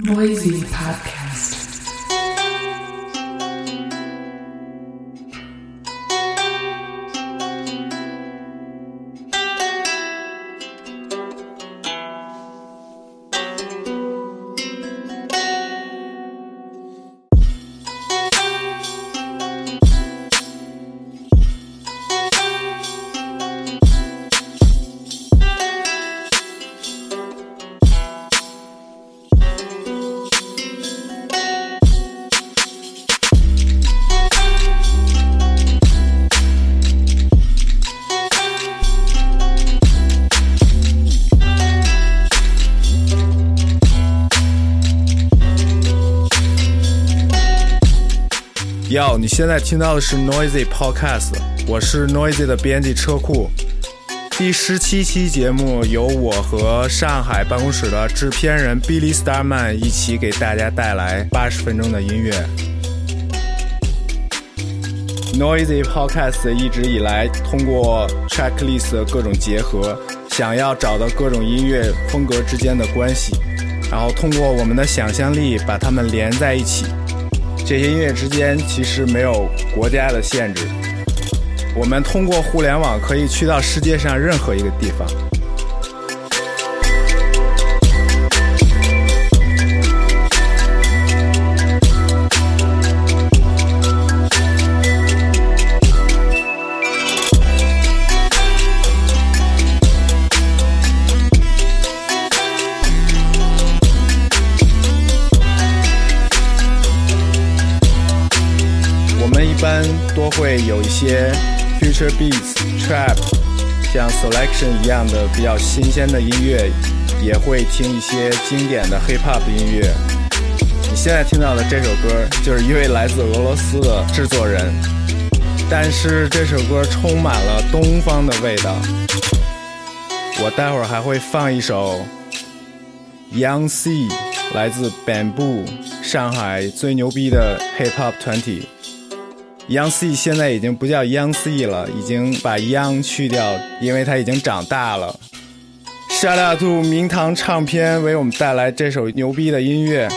Noisy Podcast. 现在听到的是 Noisy Podcast，我是 Noisy 的编辑车库。第十七期节目由我和上海办公室的制片人 Billy Starman 一起给大家带来八十分钟的音乐。Noisy Podcast 一直以来通过 checklist 的各种结合，想要找到各种音乐风格之间的关系，然后通过我们的想象力把它们连在一起。这些音乐之间其实没有国家的限制，我们通过互联网可以去到世界上任何一个地方。会有一些 future beats、trap，像 selection 一样的比较新鲜的音乐，也会听一些经典的 hip hop 音乐。你现在听到的这首歌，就是一位来自俄罗斯的制作人，但是这首歌充满了东方的味道。我待会儿还会放一首 Young C，来自 Bamboo，上海最牛逼的 hip hop 团体。Young C 现在已经不叫 Young C 了，已经把 Young 去掉，因为他已经长大了。Shout out to 明堂唱片为我们带来这首牛逼的音乐，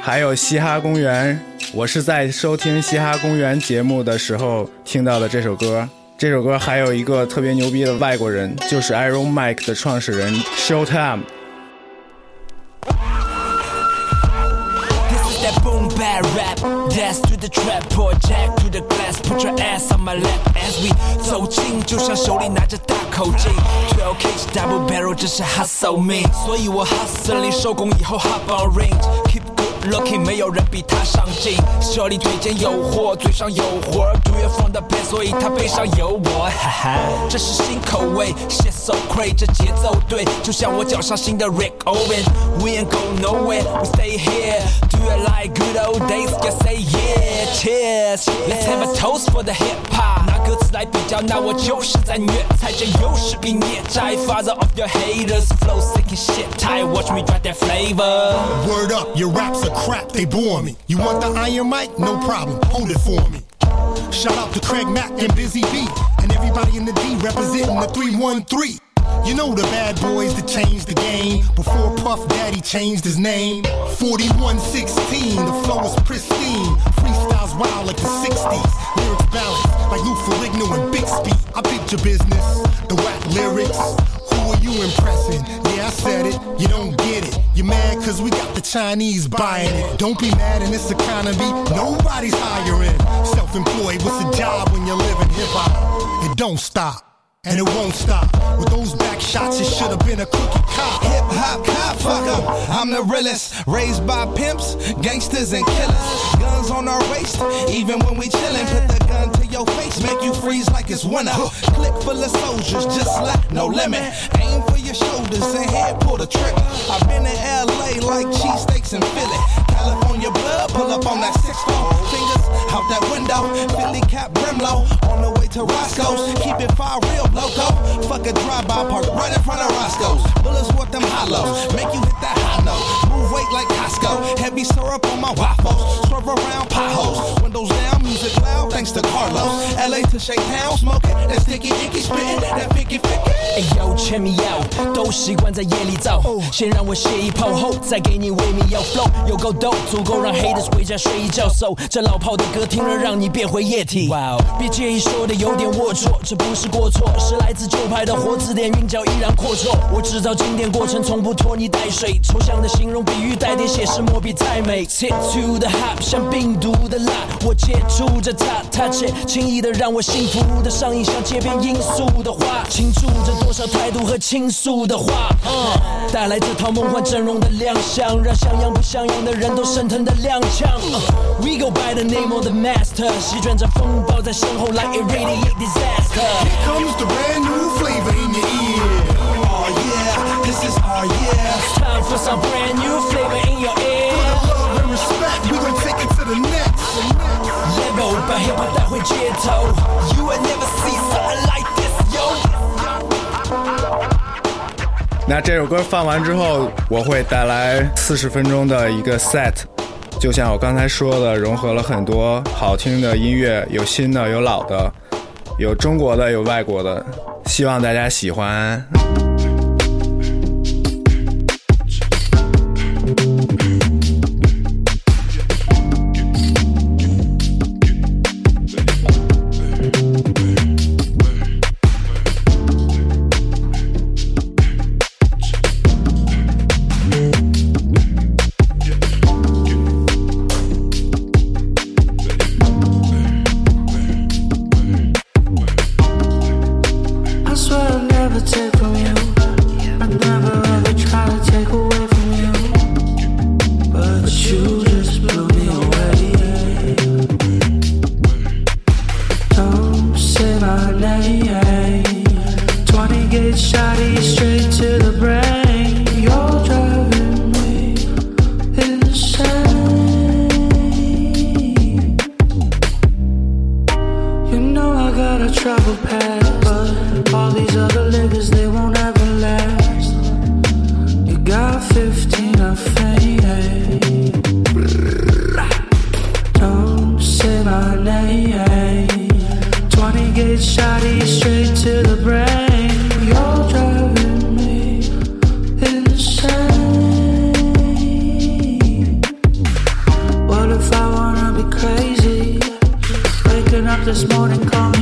还有嘻哈公园，我是在收听嘻哈公园节目的时候听到的这首歌。这首歌还有一个特别牛逼的外国人，就是 Iron Mike 的创始人 Showtime。Boom bap rap. Dance to the trap, pour jack to the glass, put your ass on my lap as we 走近，就像手里拿着大口径。Twelve cage double barrel，这是 hustle me，所以我 hustle 里收工以后 hop on range，keep looking，没有人比他上进。手里推荐诱惑，嘴上有活儿，Do you from the bed，所以他背上有我，哈哈，这是新口味，shit so crazy，这节奏对，就像我脚上新的 Rick Owen，We ain't go nowhere，we stay here，Do you like good old days？Just say yeah，cheers，Let's have a toast for the hip hop。拿歌词来比较，那我就是在虐菜，这又是笔孽债，Father of your haters，flow sick and shit tight，Watch me drop that flavor。Word up, your raps are crap, they bore me. You want the iron mic? No problem, hold it for me. Shout out to Craig Mack and Busy Bee, and everybody in the D representing the 313. You know the bad boys that changed the game before Puff Daddy changed his name. 4116, the flow is pristine. Freestyles wild like the 60s. Lyrics balanced like Lou Ferrigno and Bixby. I picture business, the whack lyrics. Who are you impressing? Yeah, I said it. You don't get it. You're mad cause we got the Chinese buying it. Don't be mad in this economy. Nobody's hiring. Self-employed, what's a job when you're living hip hop? It don't stop. And it won't stop. With those back shots, it should have been a cookie cop. Hip hop cop, fuck 'em. I'm the realest. Raised by pimps, gangsters, and killers. Guns on our waist, even when we chillin'. Put the gun to your face, make you freeze like it's winter. Click full of soldiers, just like no limit. Aim for your shoulders and head, pull the trigger. I've been in LA like cheesesteaks in Philly. California blood, pull up on that six four. Fingers out that window, Philly cap Brimlow. On the to Roscoe's, keep it fire real loco. Fuck a drive-by park right in front of Roscoe's. Bullets worth them hollows, make you hit that high note. Move weight like Costco, heavy syrup on my waffles. Swerve around potholes, windows down, music loud, thanks gangsta Carlos. LA to shake hands, smoking that sticky icky spitting that picky picky. 哎呦，check me out，都习惯在夜里造，先让我泄一泡，后再给你微米要 flow，有够逗，足够让 haters 回家睡一觉。So 这老炮的歌听了让你变回液体。哇哦，别介意说的有 有点龌龊，这不是过错，是来自旧派的活字典韵脚依然阔绰。我制造经典过程从不拖泥带水，抽象的形容比喻带点写实，墨笔太美。Hit to the hop 像病毒的辣，我接触着它，它却轻易的让我幸福的上瘾，像街边罂粟的花，倾注着多少态度和倾诉的话。带来这套梦幻阵容的亮相，让像样不像样的人都生疼的踉跄。We go by the name of the master，席卷着风暴在身后，like radiate disaster。Here comes the brand new flavor in your ear. Oh yeah, this is our yeah. Time for some brand new flavor in your ear。Love and respect, we gon' take it to the next. Level 把 hip hop 带回街头，You will never see something like this, yo。那这首歌放完之后，我会带来四十分钟的一个 set，就像我刚才说的，融合了很多好听的音乐，有新的，有老的，有中国的，有外国的，希望大家喜欢。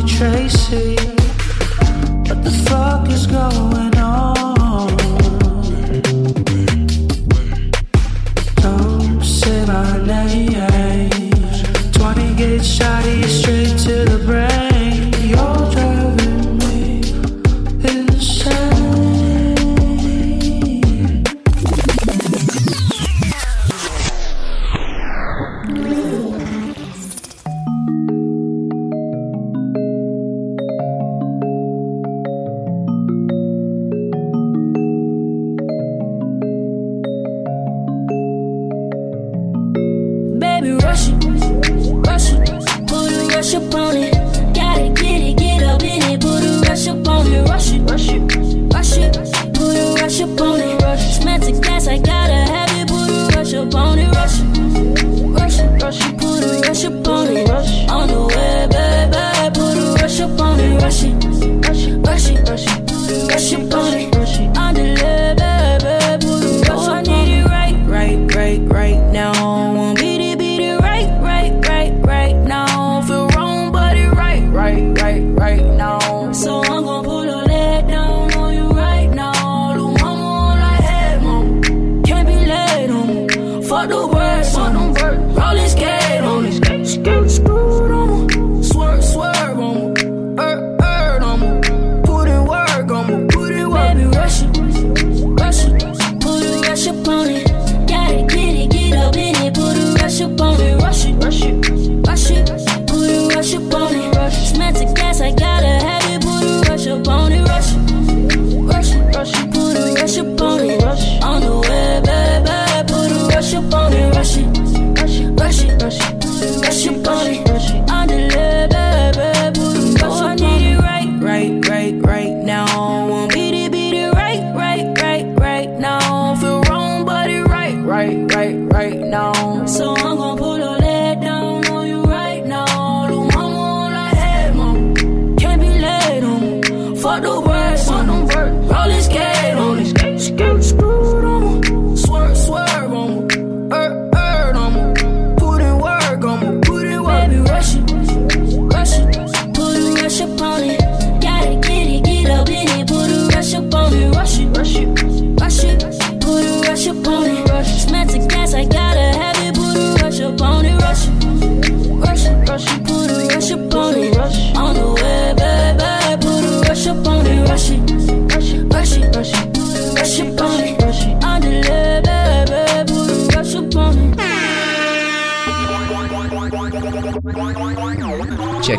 Tracy. What the fuck is going on?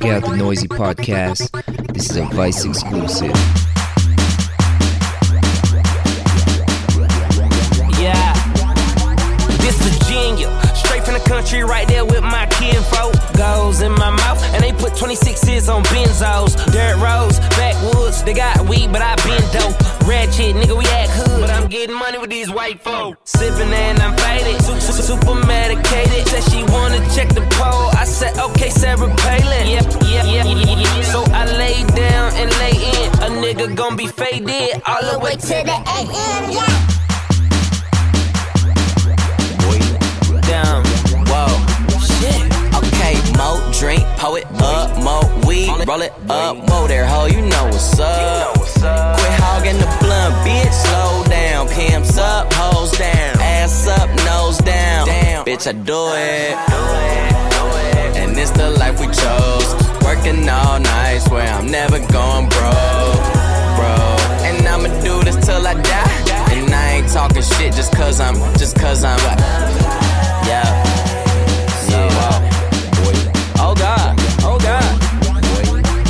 Check out the Noisy Podcast. This is a Vice exclusive. Yeah, this Virginia, straight from the country, right there with my kinfolk. Goes in my mouth, and they put 26s on benzos. Dirt roads, backwoods, they got weed, but I been dope. Ratchet, nigga, we act hood, getting money with these white folk. Sipping and I'm faded, super, super medicated. Said she wanna check the pole, I said, okay, Sarah Palin. Yep, yep, yep, yep. So I lay down and lay in. A nigga gon' be faded all the way to the AM, yeah. down. Whoa, shit. Okay, mo drink, it up, mo weed, roll it up, mo there, ho, you know what's up. Quit hogging the blunt, bitch, slow down. Pimps up, hoes down, ass up, nose down. Damn, bitch, I do it. And it's the life we chose. Working all night, swear I'm never going broke, bro. And I'ma do this till I die. And I ain't talking shit just cause I'm, just cause I'm. Yeah.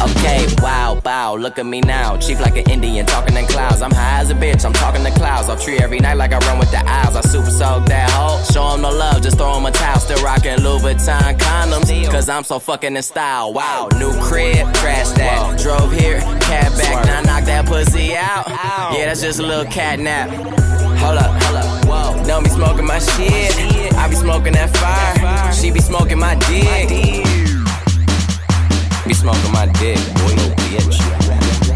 Okay, wow, bow, look at me now. Chief like an Indian, talking in clouds. I'm high as a bitch, I'm talking to clouds. I'll treat every night like I run with the owls. I super soak that hoe. Show him no love, just throw him a towel. Still rocking Louis Vuitton condoms. Cause I'm so fucking in style. Wow, new crib, trash that. Drove here, cab back, now knock that pussy out. Yeah, that's just a little cat nap. Hold up, hold up, whoa. Don't smoking my shit. I be smoking that fire. She be smoking my dick. Be smoking my dick, boy, bitch.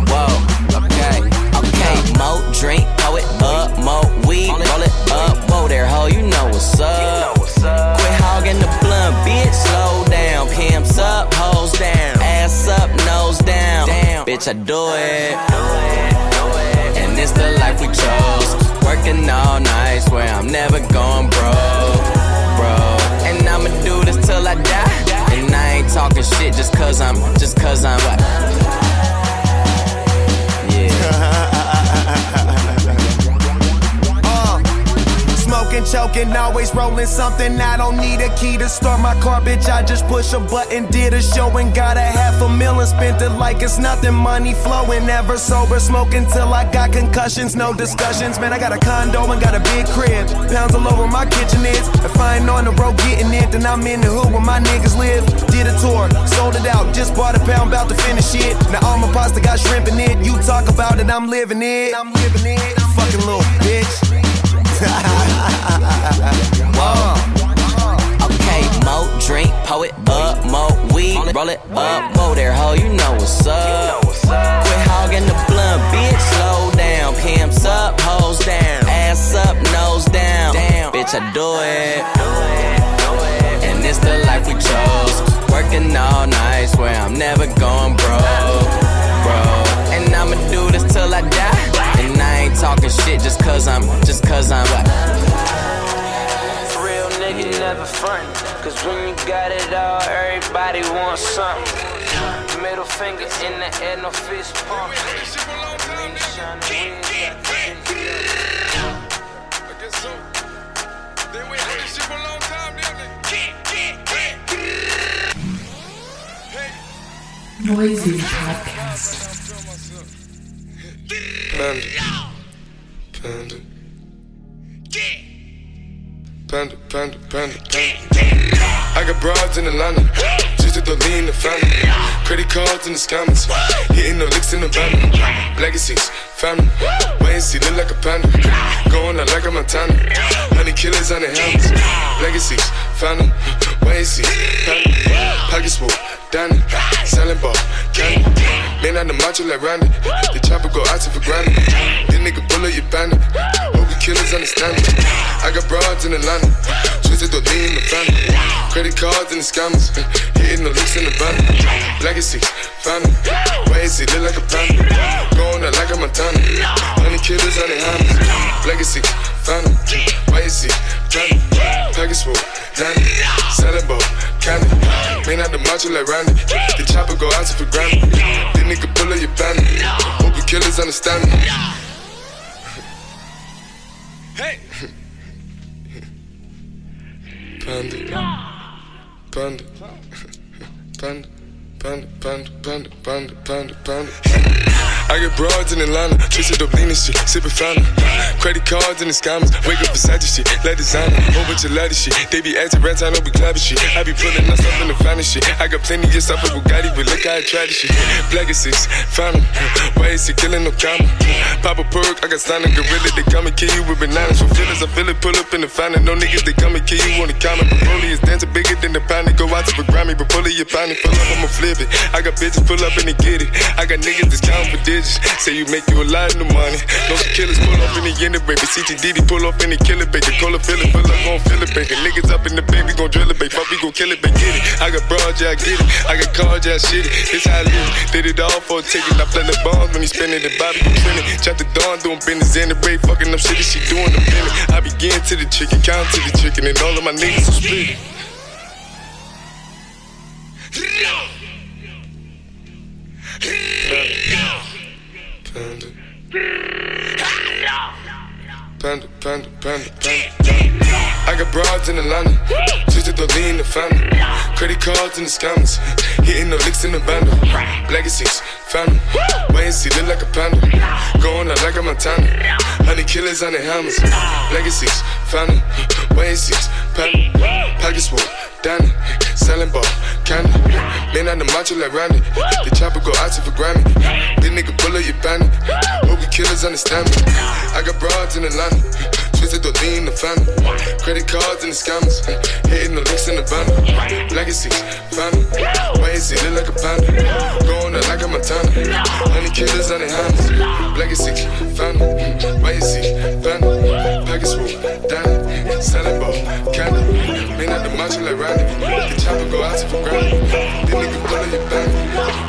Whoa, okay, okay. Mo drink, pull it up, mo weed, roll it up, whoa there, ho, you know what's up. Quit hogging the blunt, bitch, slow down. Pimps up, hoes down, ass up, nose down. Bitch, I do it. And it's the life we chose. Working all night, swear I'm never going broke, talking shit just cause I'm, just cause I'm what? Smoking, choking, always rolling something. I don't need a key to start my car, bitch. I just push a button, did a show and got a half a million. Spent it like it's nothing. Money flowing, never sober. Smoking till I got concussions, no discussions. Man, I got a condo and got a big crib. Pounds all over my kitchen is. If I ain't on the road getting it, then I'm in the hood where my niggas live. Did a tour, sold it out, just bought a pound, about to finish it. Now all my pasta got shrimp in it. You talk about it, I'm living it. I'm living it. I'm Fucking little bitch. Whoa. Okay, mo drink, it up, mo weed, roll it up, mo there, ho, you know what's up. Quit hogging the blunt, bitch, slow down. Pimps up, hoes down, ass up, nose down. Damn, bitch, I do it. And it's the life we chose. Working all night, swear I'm never going broke, bro. And I'ma do this till I die. And I ain't talking shit just cause I'm, just cause I'm what? Real nigga never front. Cause when you got it all, everybody wants something. Middle finger in the air, no fist pump. Noisy Podcast. Panda. Panda. Panda, panda, panda, panda. I got broads in Atlanta, just to throw in the family. Credit cards in the scammers, hitting the licks in the van. Legacies, family, wait and see, look like a panda. Going out like a Montana, honey killers on the helmets. Legacies, family, family. Pockets full, Danny, selling ball, candy. Man on the macho like Randy, the chopper go out for granted. This nigga bullet, you bandit. Hope the killers understand me. I got broads in Atlanta, twisted the lean in the family. Credit cards and the scammers, hitting the licks in the van. Legacy, family, he look like a panda? Going out like a Montana, honey killers on the hammers. Legacy, family, why is he family? Package full, Danny, ball, candy. Man out the macho like Randy, the chopper go out for granted. This nigga bullet, you bandit. Hope the killers understand me. Hey! Panda. Panda. Panda. panda, panda, panda, panda, panda, panda. I get broads in Atlanta, twisted up lean and shit, sippin' fountain. Credit cards and the scammers, wake up beside your shit, let designer, whole bunch of ladder shit. They be acting rats, I know we clapping shit. I be pulling us up in the finest shit. I got plenty of stuff with Bugatti, but look how I try this shit. Black is six, found him. Why is he killing no comma? Pop a perk, I got signed a gorilla, they come and kill you with bananas. For feelings, I feel it, pull up in the fountain. No niggas, they come and kill you on the counter. Broly is dancing bigger than the pound. Go out to the Grammy, but pull it, you pull up, I'ma flip it. I got bitches pull up and they get it. I got niggas that's counting for digits. Say you make you a lot of money. No killers pull up in the end of baby. CTDD pull up in the killer baby. Call a feeling, pull up, gon' feel it, baby. Niggas up in the baby, gon' drill it, baby. Fuck, we gon' kill it, baby. Get it. I got broad, yeah, I get it. I got cards, yeah, I shit it. This how I live. Did it all for a ticket. I play the bombs when he spinning the Bobby, you trending. Chop the dawn, doing business in the break. Fucking up shit, she doing the minute. I begin to the chicken, count to the chicken, and all of my niggas are split. Panda. Panda, panda, panda, panda. I got broads in Atlanta, twisted the lean the family. Credit cards in the scammers, hitting the licks in the bundle. Legacies, family. Wait see, look like a panda. Going out like a Montana. Honey killers on the hammers. Legacies, family. Wait and see, panda. Pockets full, Danny. Selling ball, candy. Man on the macho like Randy. The chopper go out to for Grammy. This nigga pull up your bandit. Hope we killers understand me. I got broads in the Atlanta. Twisted the lean the family. Credit cards and the scammers. Hitting the licks in the bundle. Legacies, family. Why is it look like a panda? Going out like a Montana. Honey killers on the hammers. Legacies, family. Why is it family? Package full, Danny. Selling ball, candy. Man out the macho like Randy. The chopper go out to for granted. This nigga pull your bandit.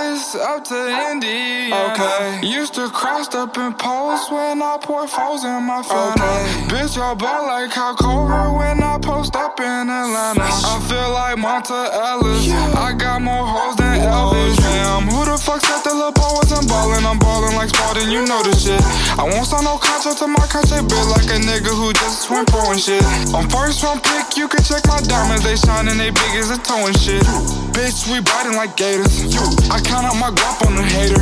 Up to Indiana. Okay. Used to cross up in post when I pour foes in my phone. Bitch, I ball like Kyle Korver when I post up in Atlanta. I feel like Monta Ellis. I got more hoes than Elvis. Who the fuck said the little boy wasn't ballin'? I'm ballin' like Spartan, you know the shit. I won't sign no contract to my contract, bit like a nigga who just went pro and shit. On first round pick, you can check my diamonds, they shining, they big as a toe and shit. Bitch, we biting like gators. I count out my guap on the hater.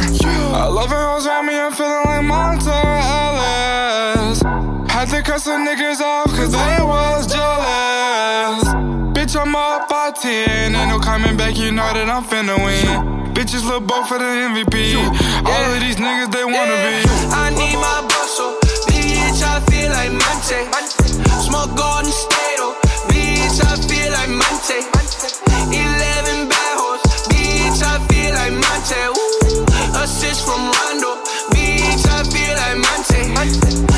I love it hoes around me, I'm feeling like Monta Ellis. Had to cut some niggas off cause they was jealous. Bitch, I'm up by 10. Ain't no coming back, you know that I'm finna win. Bitches look both for the MVP. All of these niggas, they wanna be. I need my bustle, bitch, I feel like Monta. Smoke Golden State, oh, bitch, I feel like Monta. 11 bad hoes, bitch, I feel like Monta. Assist from Rondo, bitch, I feel like Monta.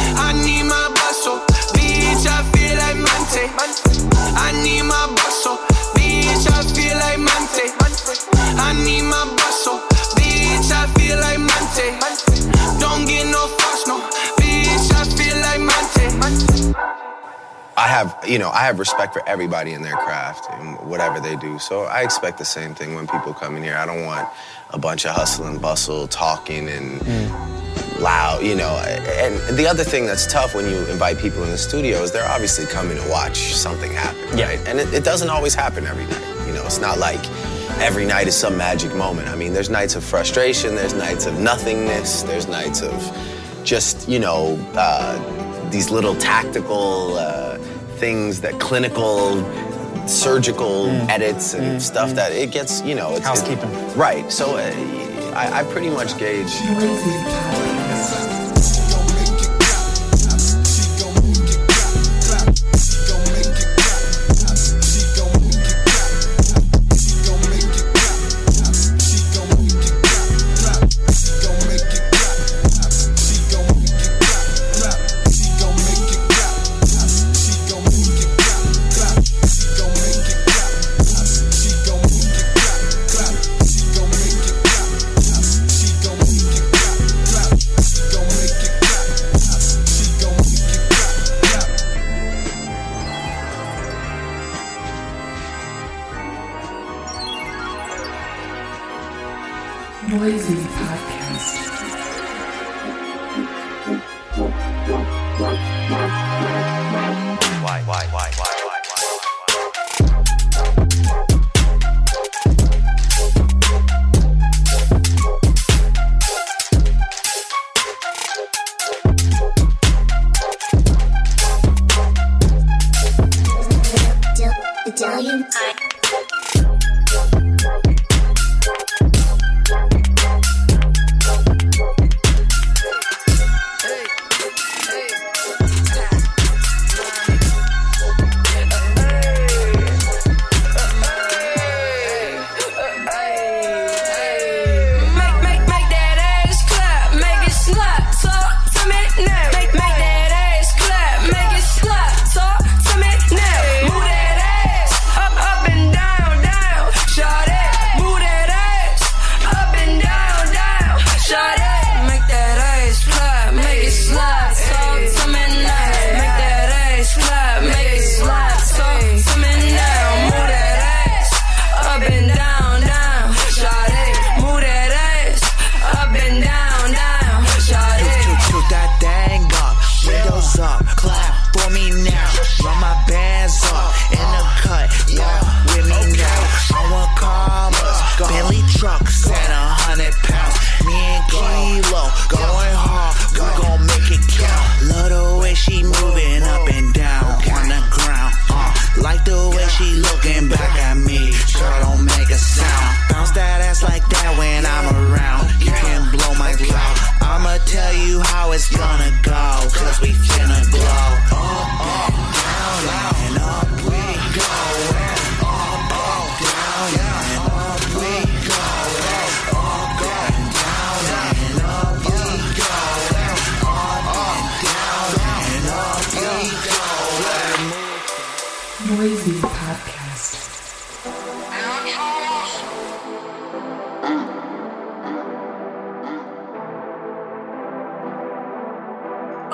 Like Monta. I need my bustle, bitch, I feel like Monta. Don't get no fucks, no, bitch, I feel like Monta. I have, you know, I have respect for everybody in their craft and whatever they do. So I expect the same thing when people come in here. I don't want a bunch of hustle and bustle, talking and mm. Loud, you know. And the other thing that's tough when you invite people in the studio is they're obviously coming to watch something happen, right? And it, it doesn't always happen every night. You know, it's not like every night is some magic moment. I mean, there's nights of frustration, there's nights of nothingness, there's nights of just, you know, uh, these little tactical uh, things that clinical surgical mm. edits and mm. stuff mm. that it gets you know it's housekeeping. Right so uh, I, I pretty much gauge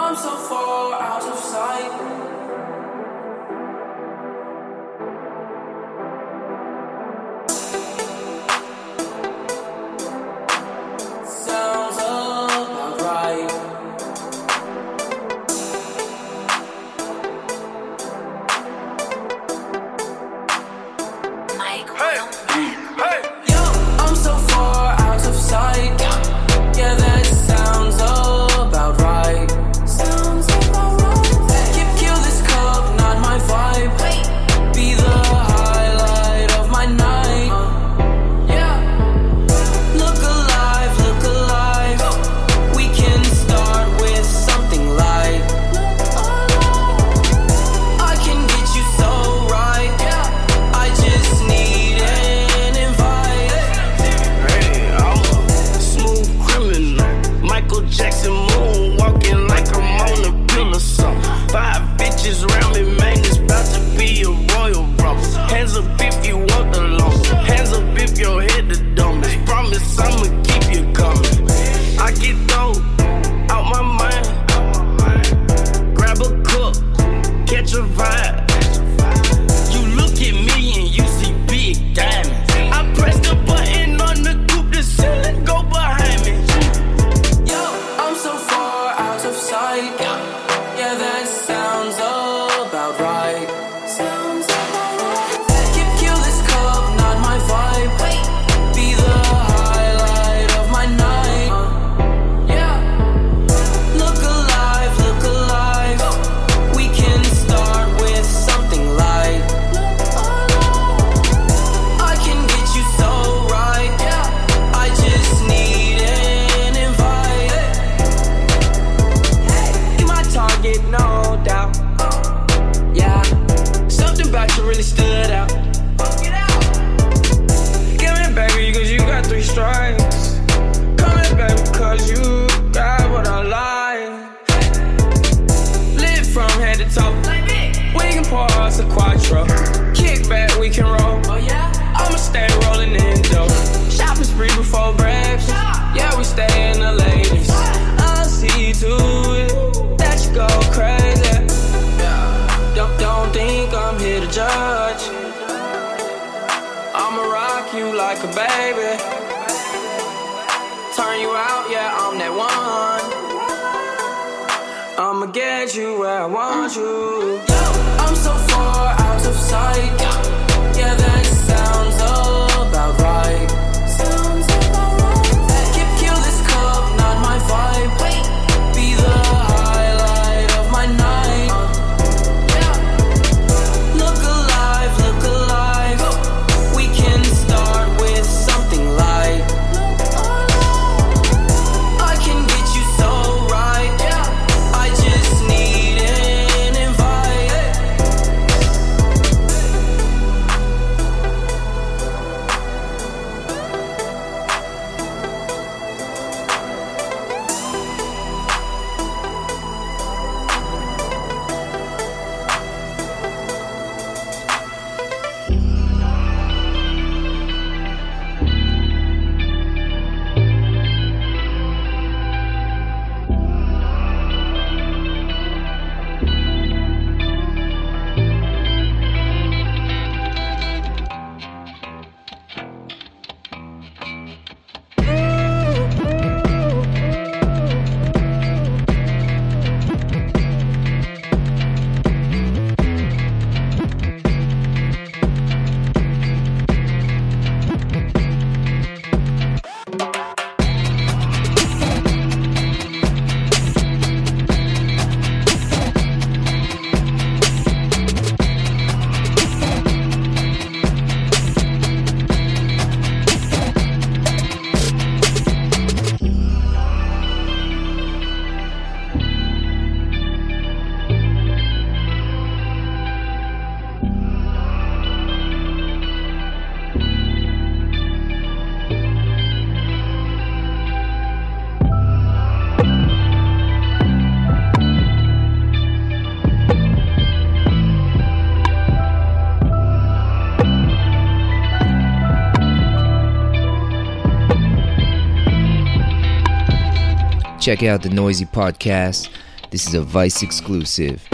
come so far. the judge. I'ma rock you like a baby. Turn you out, yeah, I'm that one. I'ma get you where I want you. I'm so far out of sight. check out the Noisy Podcast. This is a Vice exclusive.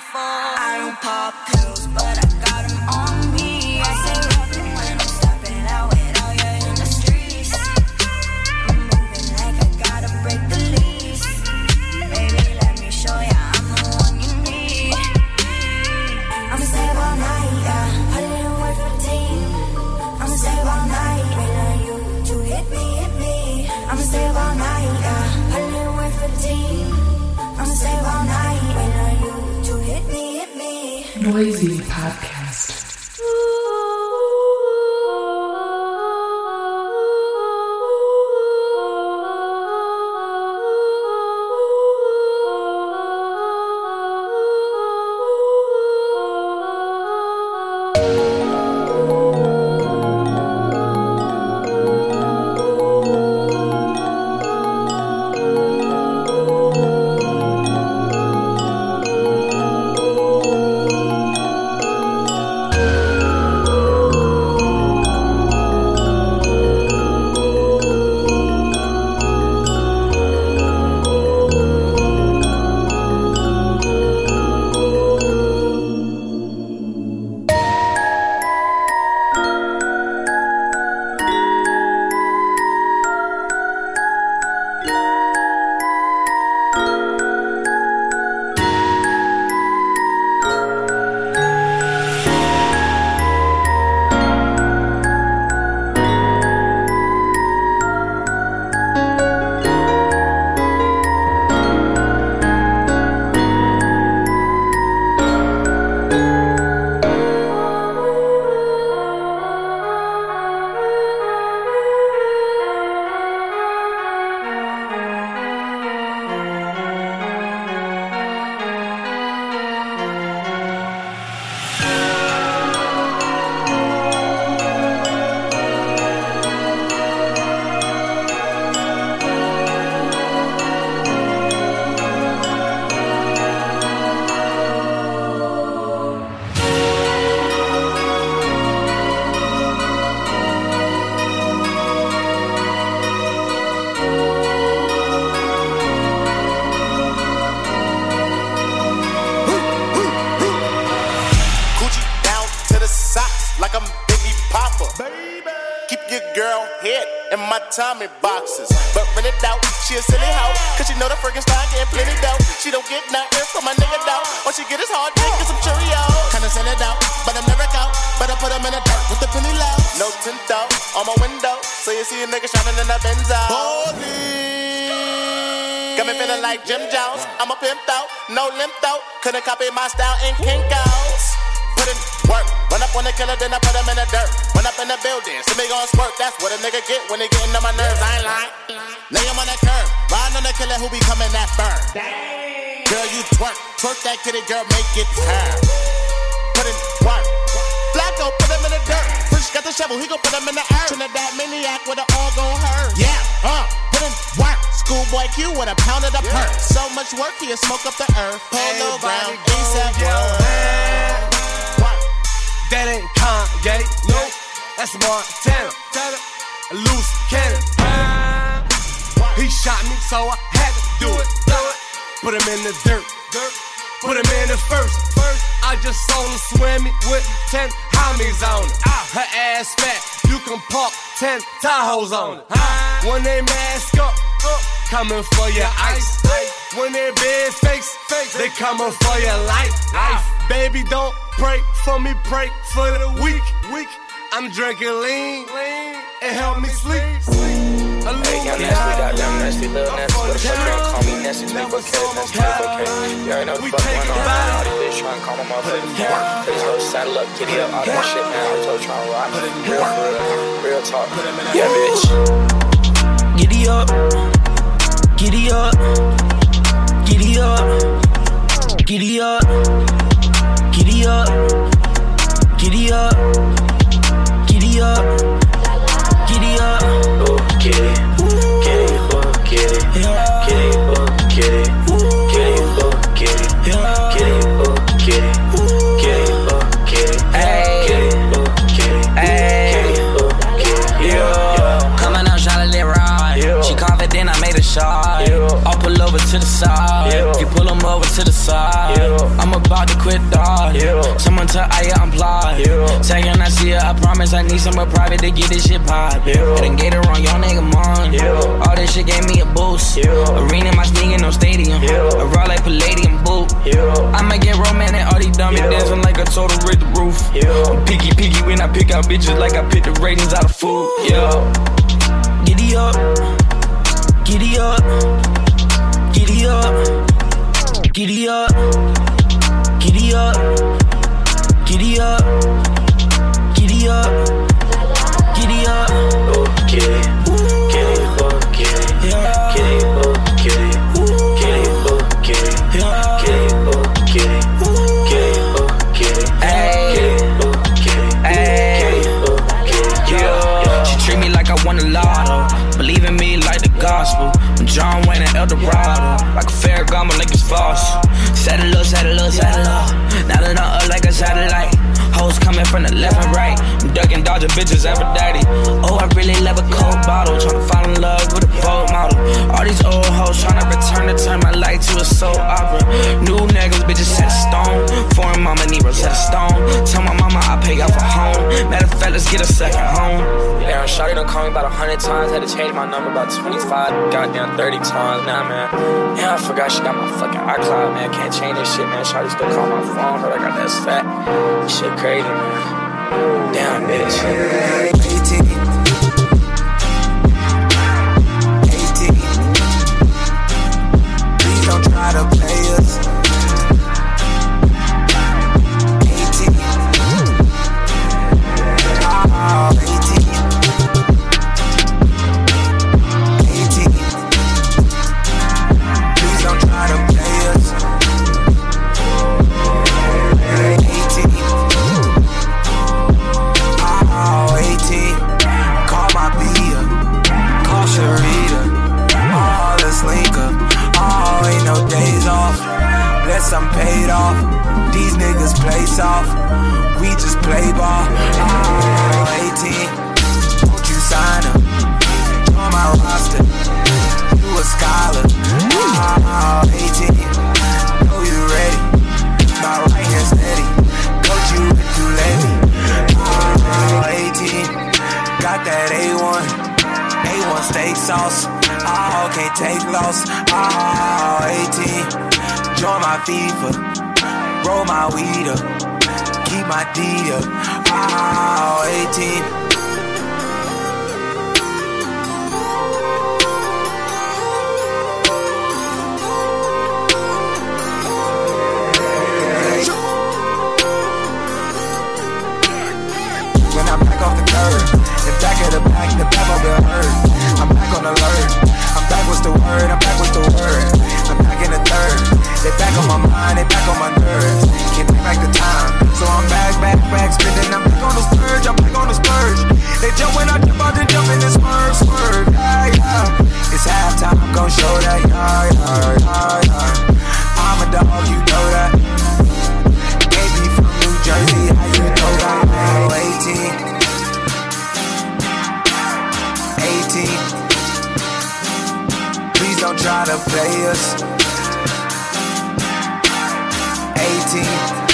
I don't pop Noisy Podcast. My Tommy boxes. But when it doubt, she a silly hoe. Cause she know the style getting plenty dough. She don't get nothing from my nigga though. All she get is hard dick and some Cheerios. Kinda send it out, but I'm never out. Better put him in the dirt with the penny low. No tint out on my window. So you see a nigga shining in the Benzo. Got me feeling like Jim Jones. I'm a pimp though, no limp though. Couldn't copy my style in Kinkos. Put in work, run up on the killer, then I put him in the dirt. Run up in the building, see me gon' squirt. That's what a nigga get when they getting on my nerves. I ain't lying. Lay him on the curb, riding on the killer who be coming that burn. Girl, you twerk, twerk that kitty, girl, make it turn. Put in work. Flacco, put him in the dirt. Fresh got the shovel, he gon' put him in the earth. Trinidad maniac with it all gon' hurt. Yeah, uh, put in work. Schoolboy Q with a pound of the perk. So much work, he'll smoke up the earth. Polo ground, ASAP That ain't Kanye, no, that's Montana. A loose cannon. He shot me, so I had to do it. Put him in the dirt. Put him in the first. First, I just saw him swimming with ten homies on it. Her ass fat, you can park ten Tahoes on it. When they mask up, uh, coming for your ice. When they big face, they coming for your life. life. Baby, don't pray for me, pray for the weak. Weak. I'm drinking lean, lean, and help me sleep. Hey, young nasty, goddamn nasty, little nasty. What the fuck you don't call me nasty, take okay, nasty, take okay. You already know the fuck going on. All these bitches trying to call my motherfucking phone. These hoes saddle up, giddy up, all that shit, man. I told you trying to rock. Real for real, real talk. Yeah, bitch. Giddy up, giddy up, giddy up, giddy up, giddy up, giddy up, giddy up, giddy up. Oh, get it, get it, oh, get it, get it, oh, get it, get it, oh, get it, get it, oh, get shot. Over to the side. You pull them over to the side. I'm about to quit dog. Someone tell Aya I'm plied. Second I see her, I promise I need somewhere private to get this shit pop. I done get it wrong, y'all nigga mon. All this shit gave me a boost. Yeah. Arena, my sneaking, no stadium. Yeah. A raw like Palladium boot. I'ma get romantic, all these dummies dancing like a total rid the roof. I'm picky, picky when I pick out bitches like I pick the ratings out of food. Yeah. Giddy up, giddy up, giddy up, giddy up, giddy up, giddy up, giddy up, giddy up. Oh, get it, get it, oh, get it, Yeah. She treat me like I won the lotto. Believe in me like the gospel. John Wayne and El Dorado. Like a Ferragamo, like it's false. Saddle up, saddle up, saddle up. Now that I'm up like a satellite. Hoes coming from the left and right. I'm ducking, dodging bitches, Aphrodite. Oh, I really love a cold bottle. Tryna fall in love with a Vogue model. All these old hoes tryna return to turn my life to a soap opera. New niggas, bitches set a stone. Foreign mama Nero set a stone. Tell my mama I pay off a home. Matter of fact, let's get a second home. Damn, Shawty done called me about a hundred times. Had to change my number about 25, goddamn 30 times now, man. Yeah, I forgot she got my fucking iCloud, man. Can't change this shit, man. Shawty still call my phone. Heard I got that fat. Shit crazy, man. Damn, bitch. Please don't try to play us. Unless I'm paid off. These niggas play soft. We just play ball. Ah, oh, 18. Won't you sign up? On my roster. You a scholar. Ah, oh, 18. Know you ready. My right steady. Coach you to let me. Ah, oh, 18. Got that A1. A1 players. All 18, join my FIFA, roll my weed up, keep my D up. All 18. When I'm back the back, the back of the hurt. I'm back on alert. I'm back with the word, I'm back with the word. They back on my mind, they back on my nerves. Can't take back the time. So I'm back, back, back, spinning. I'm back on the splurge, I'm back on the splurge. They jump when I jump out, they jump in this swerve, swerve. Yeah, yeah. It's halftime, I'm gon' show that. Yeah, yeah, yeah, yeah. I'm a dog, you know that. Baby from New Jersey, how you know that? Oh, 18. 18. Please don't try to play us. 18.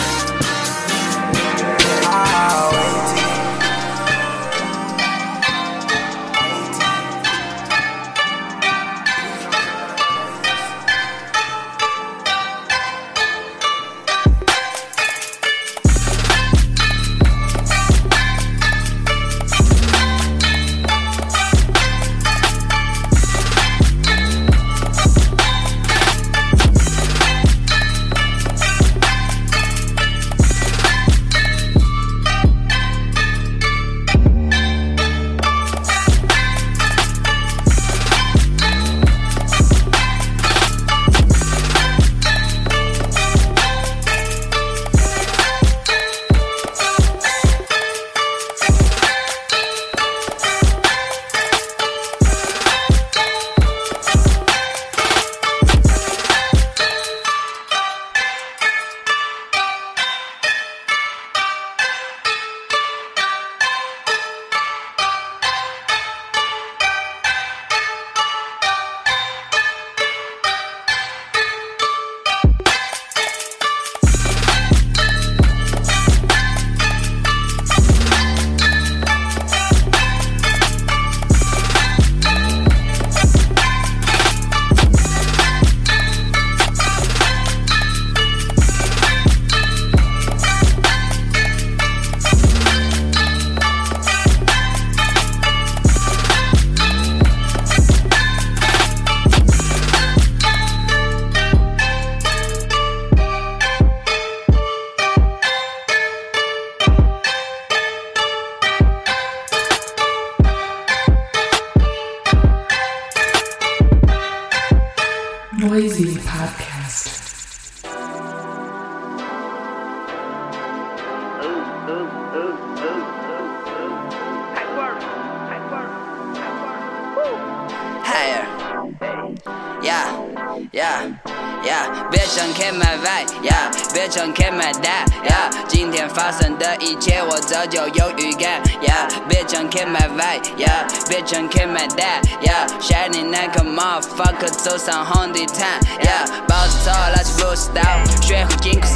vibe，yeah，别想 kill my dad，yeah，shining like a motherfucker，走上红地毯，yeah，抱着头拉起武士刀，学会金库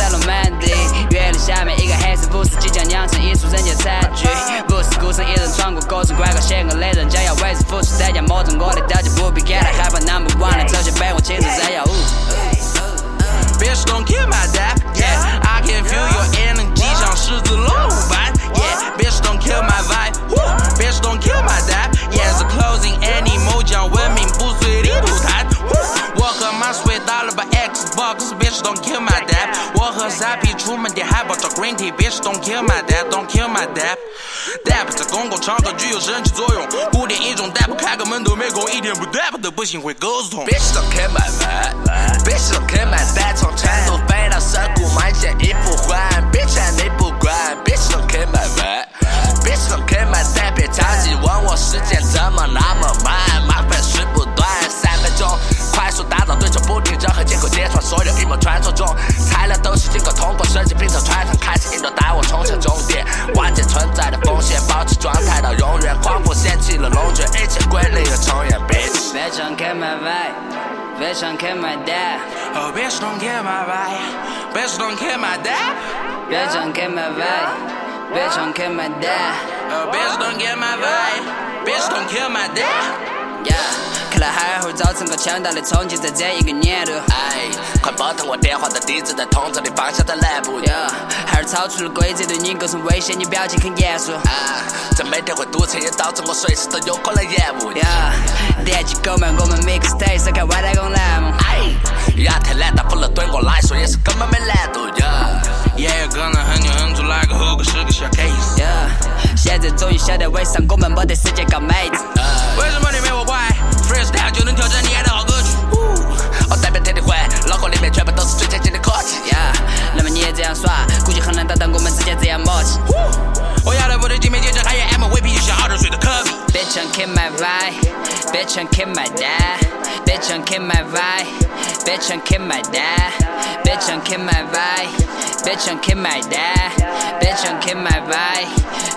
Bitch, don't kill my dad. 我和 Zappy 出门点海报找 Green Tea。Bitch, don't kill my dad. Don't kill my dad. Dap 在公共场合具有神奇作用，古典一种 Dap 开个门都没空，一天不 Dap 的不行会狗子痛。Bitch don't kill my vibe, bitch don't kill my dad，从成都飞到涩谷买件衣服换，bitch 你不管，bitch don't kill my vibe，bitch don't kill my dad，别着急问我时间怎么那么造对手不停，任何借口揭穿所有阴谋传说中，材料都是经过通过设计拼凑穿上，开始引导带我冲向终点，万劫存在的风险，保持状态到永远，狂风掀起了龙卷，一切归零又重演，bitch。Bitch don't kill my vibe。Bitch don't kill my dad. Oh, bitch, don't kill my vibe. Bitch, don't kill my dad. Bitch don't kill my vibe. Bitch don't kill my dad. Oh, bitch, don't kill my vibe. Bitch, don't kill my dad. Yeah. 看来海尔会造成个强大的冲击，在这一个年度。哎，快拨通我电话，的地址在通州的方向在南部。呀，海尔超出了规则，对你构成威胁，你表情很严肃。啊，这每天会堵车，也导致我随时都有可能延误。呀，点击购买我们 mixtape，收看外太空栏目。哎，亚特兰大不能对我来说也是根本没难度。呀，也有可能很牛很做哪个后果是个小 case。呀，现在终于晓得为啥我们没得时间搞妹子。为什么你没我乖这样就能挑战你爱的好歌曲。我、哦、代表天地会，脑壳里面全部都是最先进的科技呀。那么你也这样耍，估计很难达到我们之间这样默契。我要的不对，金杯戒指，还有 MVP，就像二十岁的科比。Bitch and kill my vibe, bitch and kill my dad, bitch and kill my vibe, bitch and kill my dad, bitch and kill my vibe, bitch and kill my dad, bitch and kill my vibe,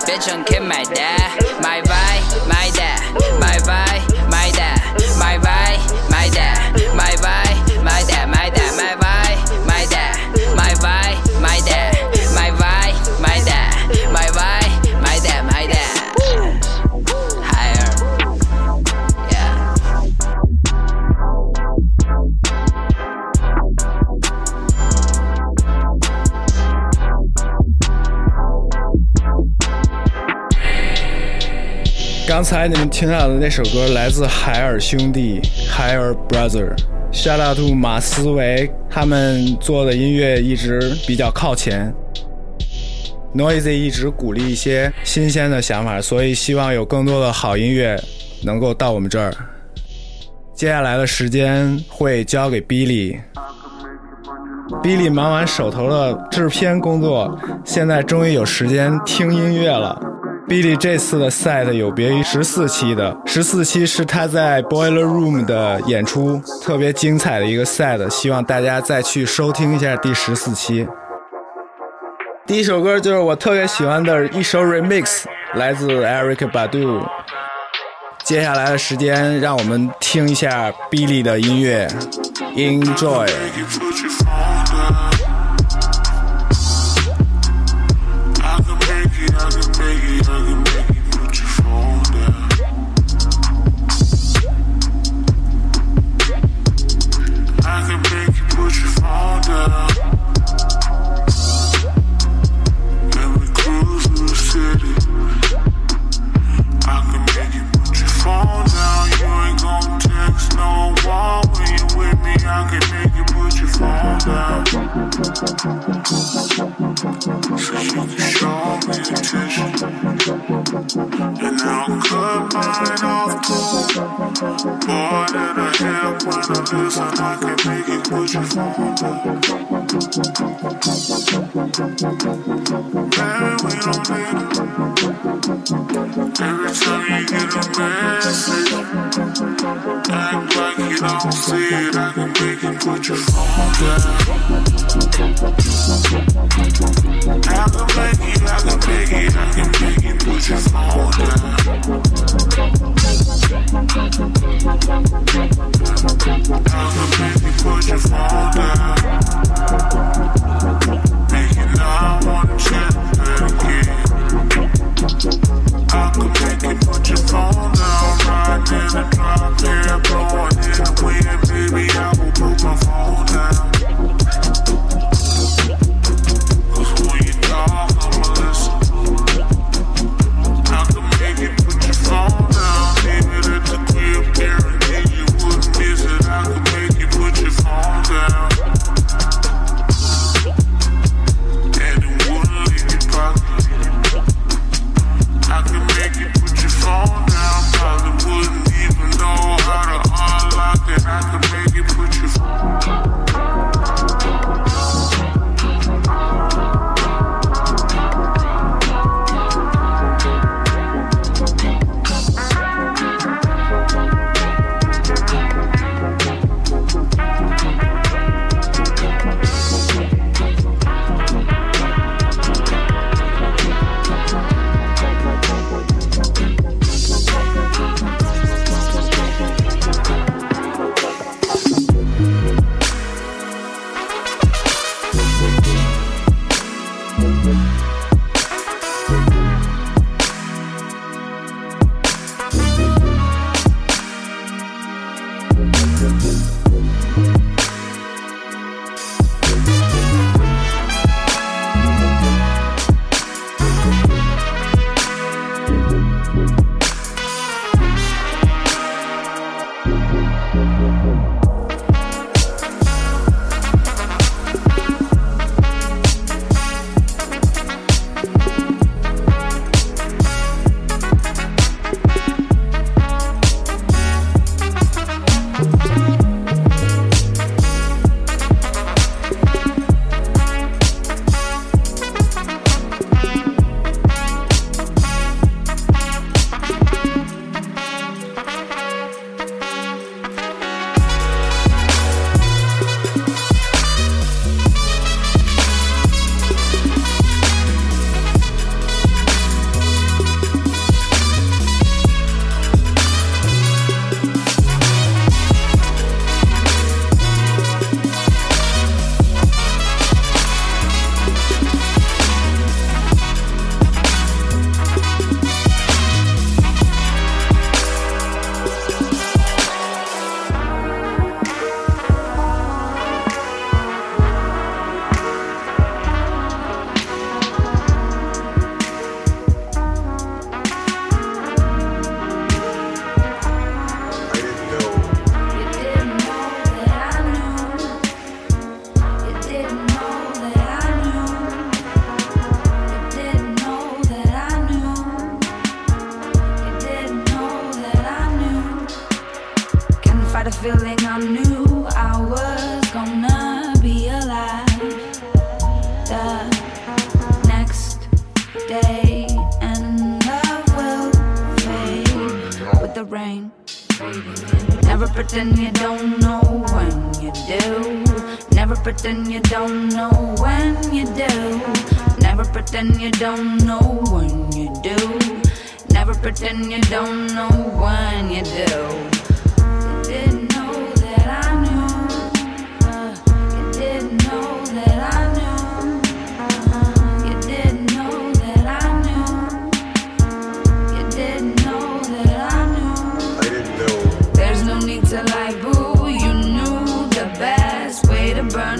bitch and kill my dad, my vibe, my dad, my vibe. 刚才你们听到的那首歌来自海尔兄弟 （Higher Brother）。Shout out to 马思维，他们做的音乐一直比较靠前。Noisy 一直鼓励一些新鲜的想法，所以希望有更多的好音乐能够到我们这儿。接下来的时间会交给 Billy。Billy 忙完手头的制片工作，现在终于有时间听音乐了。Billy 这次的 set 有别于十四期的，十四期是他在 Boiler Room 的演出，特别精彩的一个 set，希望大家再去收听一下第十四期。第一首歌就是我特别喜欢的一首 remix，来自 Eric Badu。接下来的时间，让我们听一下 Billy 的音乐，Enjoy。Baby, I will put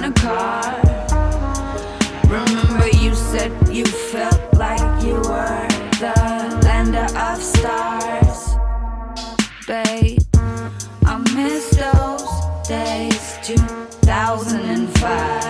a car. Remember, you said you felt like you were the lander of stars, babe. I miss those days, 2005.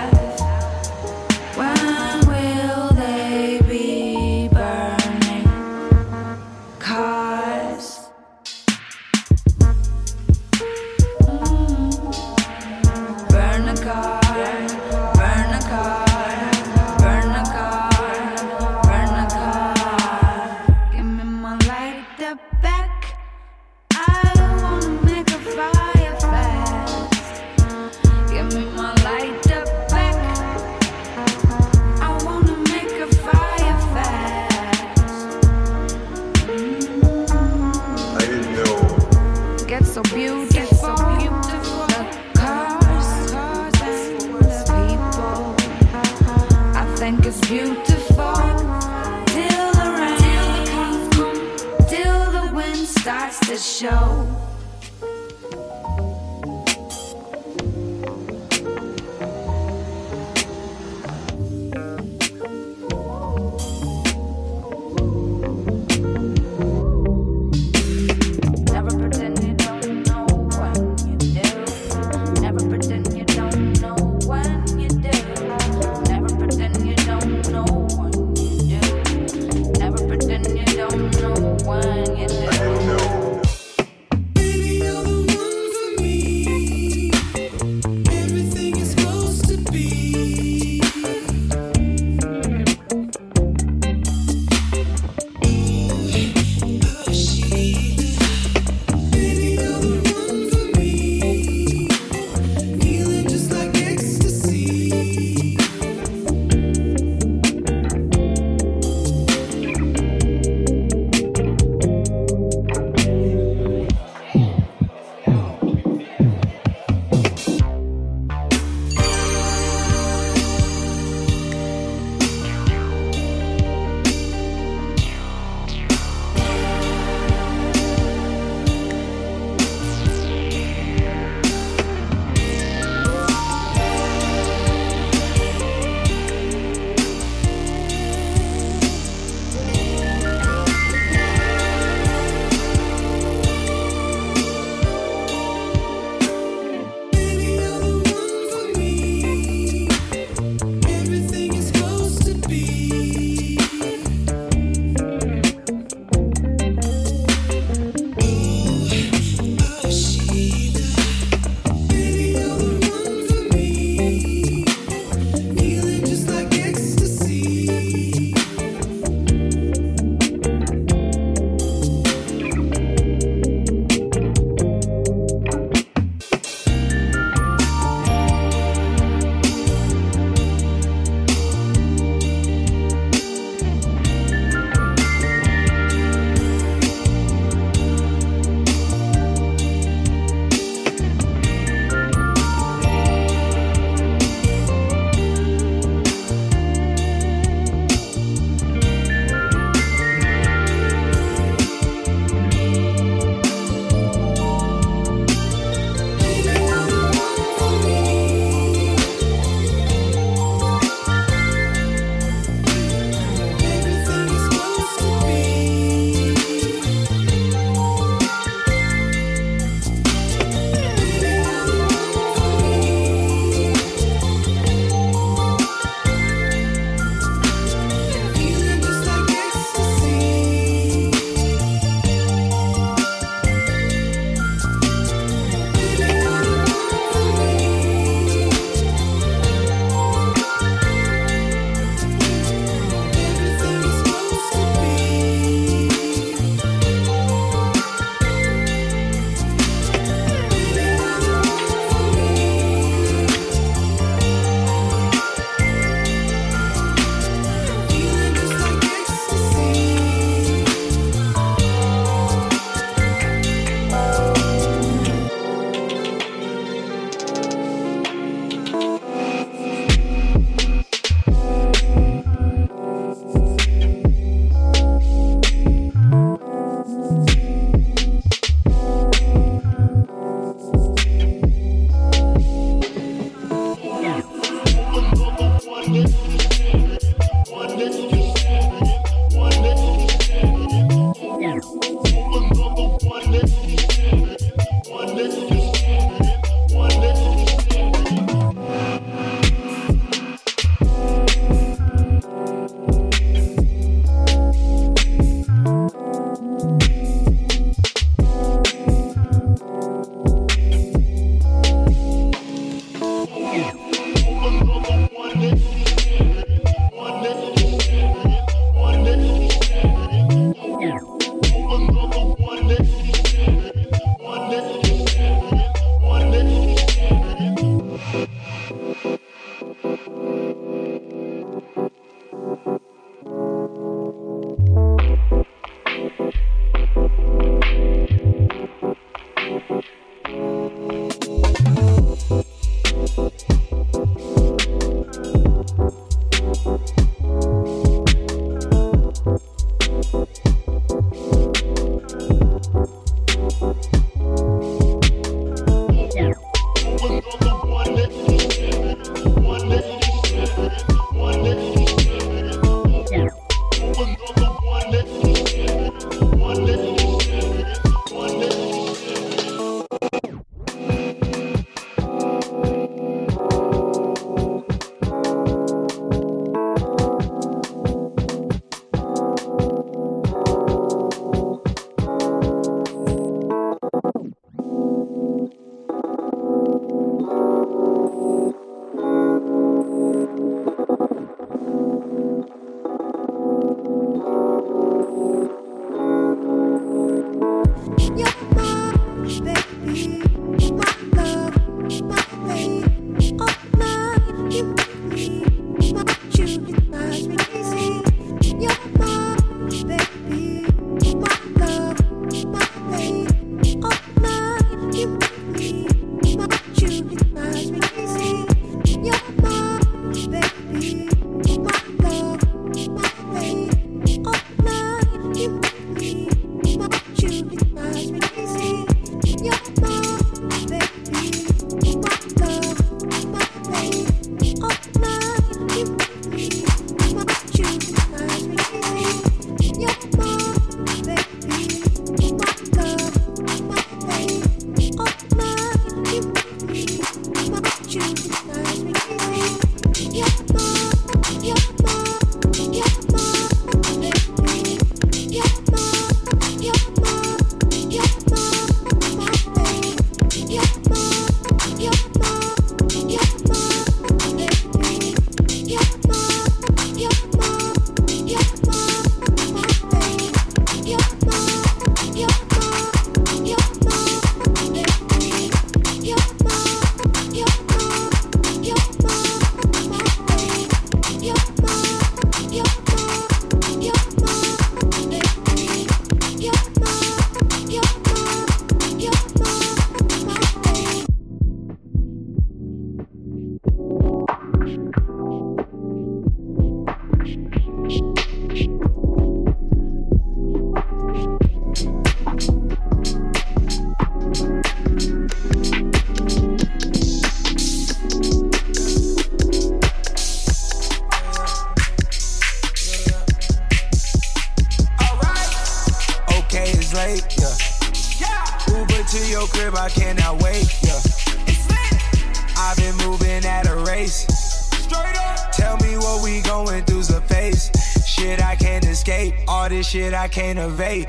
Shit I can't evade.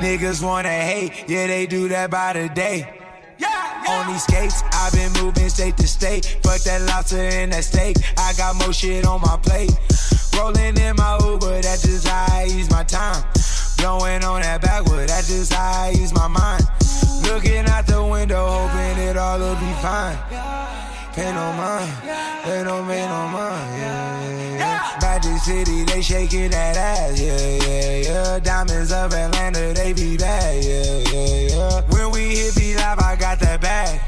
Niggas wanna hate, yeah, they do that by the day. On these skates, I've been moving state to state. Fuck that lobster and that steak. I got more shit on my plate. Rolling in my Uber, that's just how I use my time. Blowing on that backwood, that's just how I use my mind. Looking out the window, hoping it all will be fine. Pay no mind, they don't pay no mind, yeah, yeah. Magic City, they shaking that ass, yeah, yeah, yeah. Diamonds of Atlanta, they be bad, yeah, yeah, yeah. When we hit be live, I got that bag.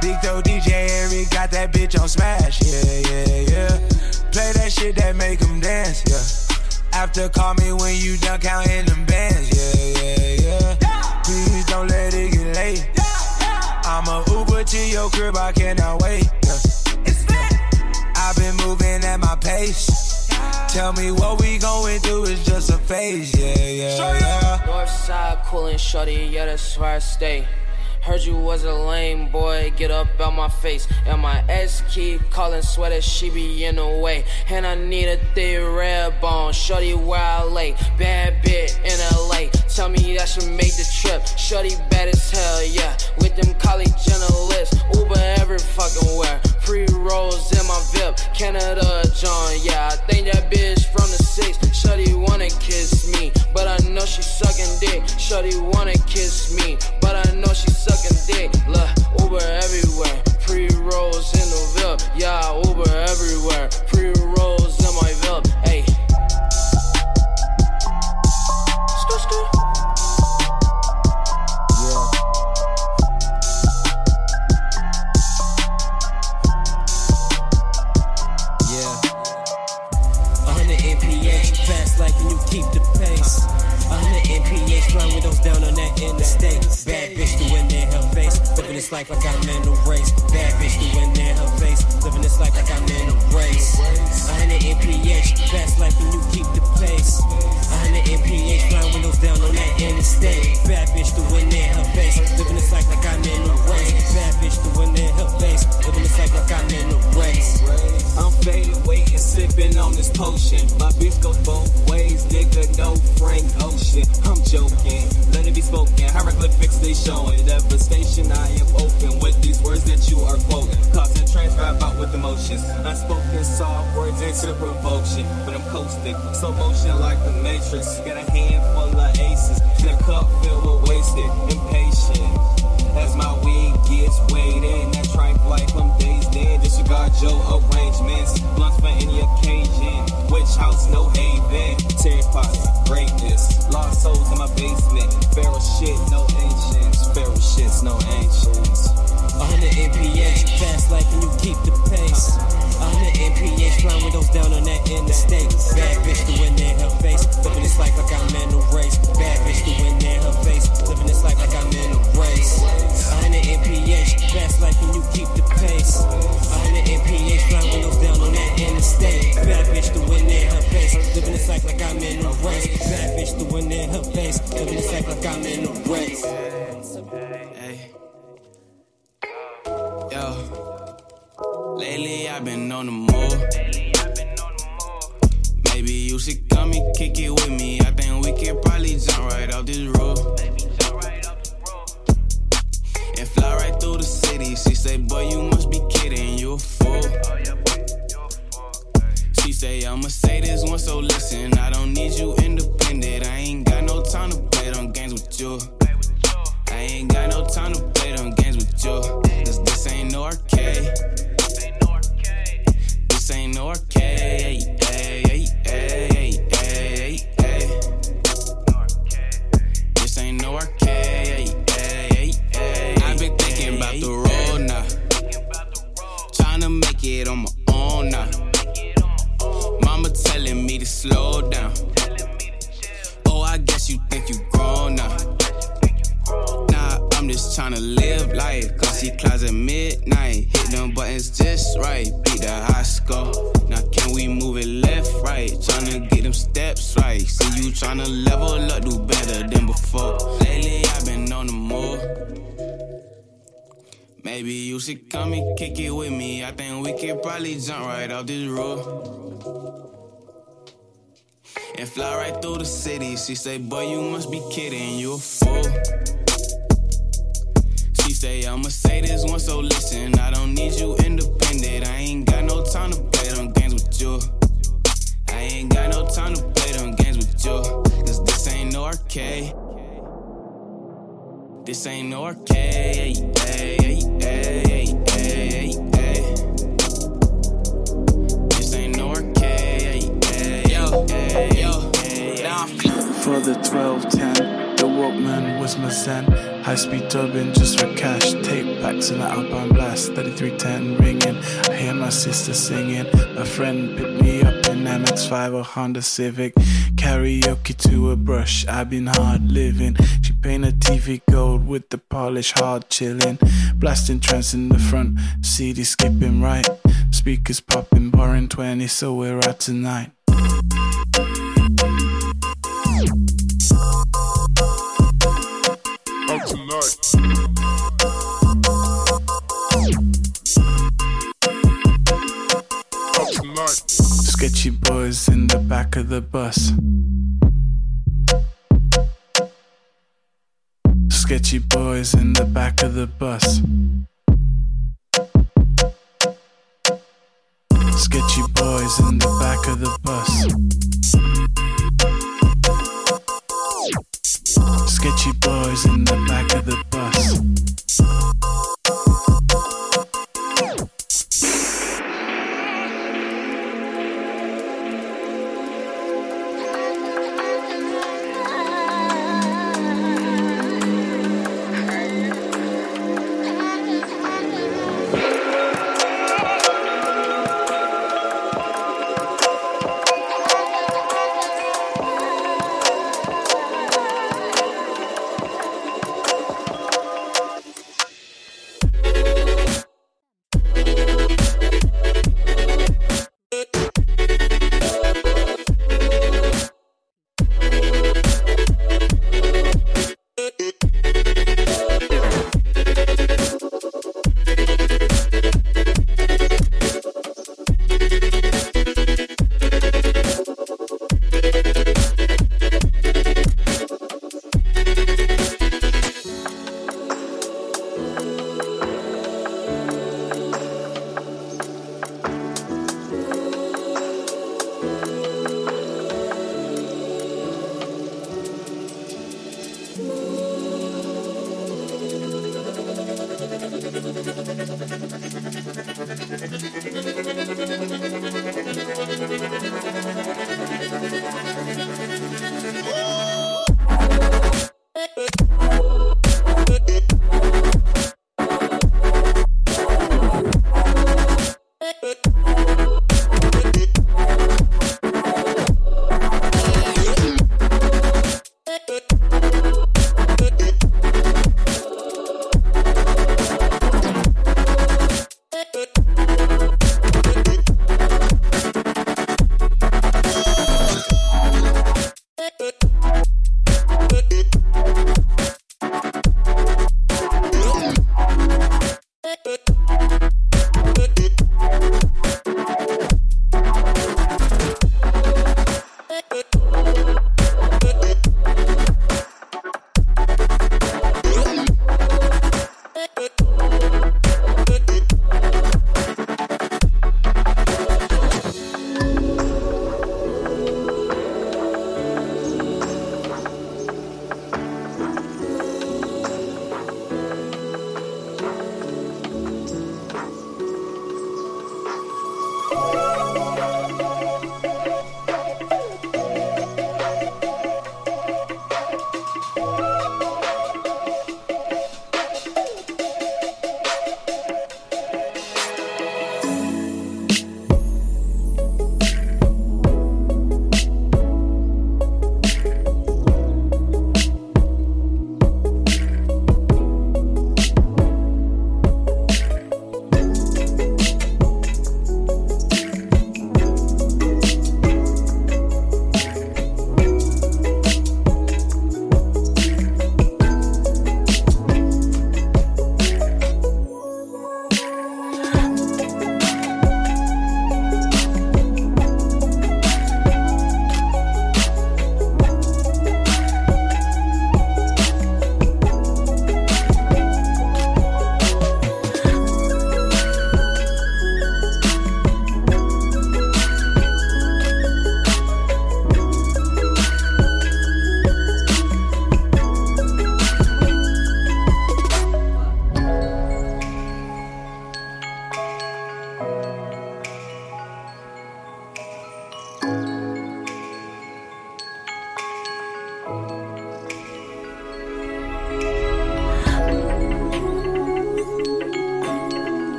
Big Toe DJ Eric got that bitch on smash, yeah, yeah, yeah. Play that shit that make 'em dance, yeah. After call me when you done counting them bands, yeah, yeah, yeah. Please don't let it get late. I'm a Uber to your crib, I cannot wait. Yeah. I've been moving at my pace. Tell me what we going through is just a phase, yeah, yeah, yeah. North side coolin' shorty, yeah, that's where I stay. Heard you was a lame boy, get up out my face. And my ex keep calling sweater, she be in the way. And I need a thick red bone, shorty where I lay. Bad bit in LA, tell me that should make the trip. Shorty bad as hell, yeah. With them college journalists, Uber every fucking where. Pre rolls in my VIP, Canada John, yeah. I think that bitch from the six. Shorty wanna kiss me, but I know she sucking dick. Shorty wanna kiss me, but I know she sucking dick. Look, Uber everywhere. Pre rolls in the VIP, yeah. Uber everywhere. Pre rolls in my VIP, hey. On that. Bad bitch doing in her face, living this life like I'm in a race. Bad bitch doing in her face, living this life like I'm in a race. 100 mph, fast like you keep the pace. 100 mph, flying windows down on that interstate. Bad bitch doing in her face, living this life like I'm in a race. Bad bitch doing in her face, living this life like I'm in a race. I'm faded, waiting, sipping on this potion. My bitch goes both ways, nigga, no Frank Ocean. I'm joking, let it be spoken. Hieroglyphics they showing. Devastation, I am open with these words that you are quoting. Causing trance, rap out with emotions. Unspoken soft words into provocation. But I'm coasting, slow motion like the Matrix. Got a handful of aces, in a cup filled with wasted, impatient. As my weed gets weighed in, that tripe life, I'm. Disregard your arrangements. Blunts for any occasion. Witch house, no haven. Terry pots, greatness. Lost souls in my basement. Feral shit, no ancients. Feral shits, no ancients. 100 mph, fast life and you keep the pace. 100 mph, flying windows down on that interstate. Bad bitch to win in her face, living this life like I'm in a race. Bad bitch to win in her face, living this life like I'm in a race. 100 mph, fast life and you keep the pace. 100 mph, flying windows down on that interstate. Bad bitch to win in her face, living this life like I'm in a race. Bad bitch to win in her face, living this life like I'm in a race. Hey. Lately I've been on the move. Maybe you should come and kick it with me. I think we could probably jump right off this roof. And fly right through the city. She say, boy, you must be kidding, you a fool. She say, I'ma say this one, so listen. I don't need you independent. I ain't got no time to play them games with you. I ain't got no time to play them games with you. Off this roof. And fly right through the city. She say, boy, you must be kidding, you a fool. She say, I'ma say this one, so listen. I don't need you independent. I ain't got no time to play them games with you. I ain't got no time to play them games with you. Cause this ain't no arcade. This ain't no arcade. Ay, ay, ay, For the 1210, the Walkman was my zen. High speed dubbing just for cash. Tape packs in the Alpine Blast. 3310 ringing. I hear my sister singing. A friend picked me up in MX5 or Honda Civic. Karaoke to a brush. I've been hard living. She paint painted TV gold with the polish hard chilling. Blasting trance in the front. CD skipping right. Speakers popping, barring 20, so we're out tonight. Sketchy boys in the back of the bus. Sketchy boys in the back of the bus. Sketchy boys in the back of the bus. Sketchy boys in the back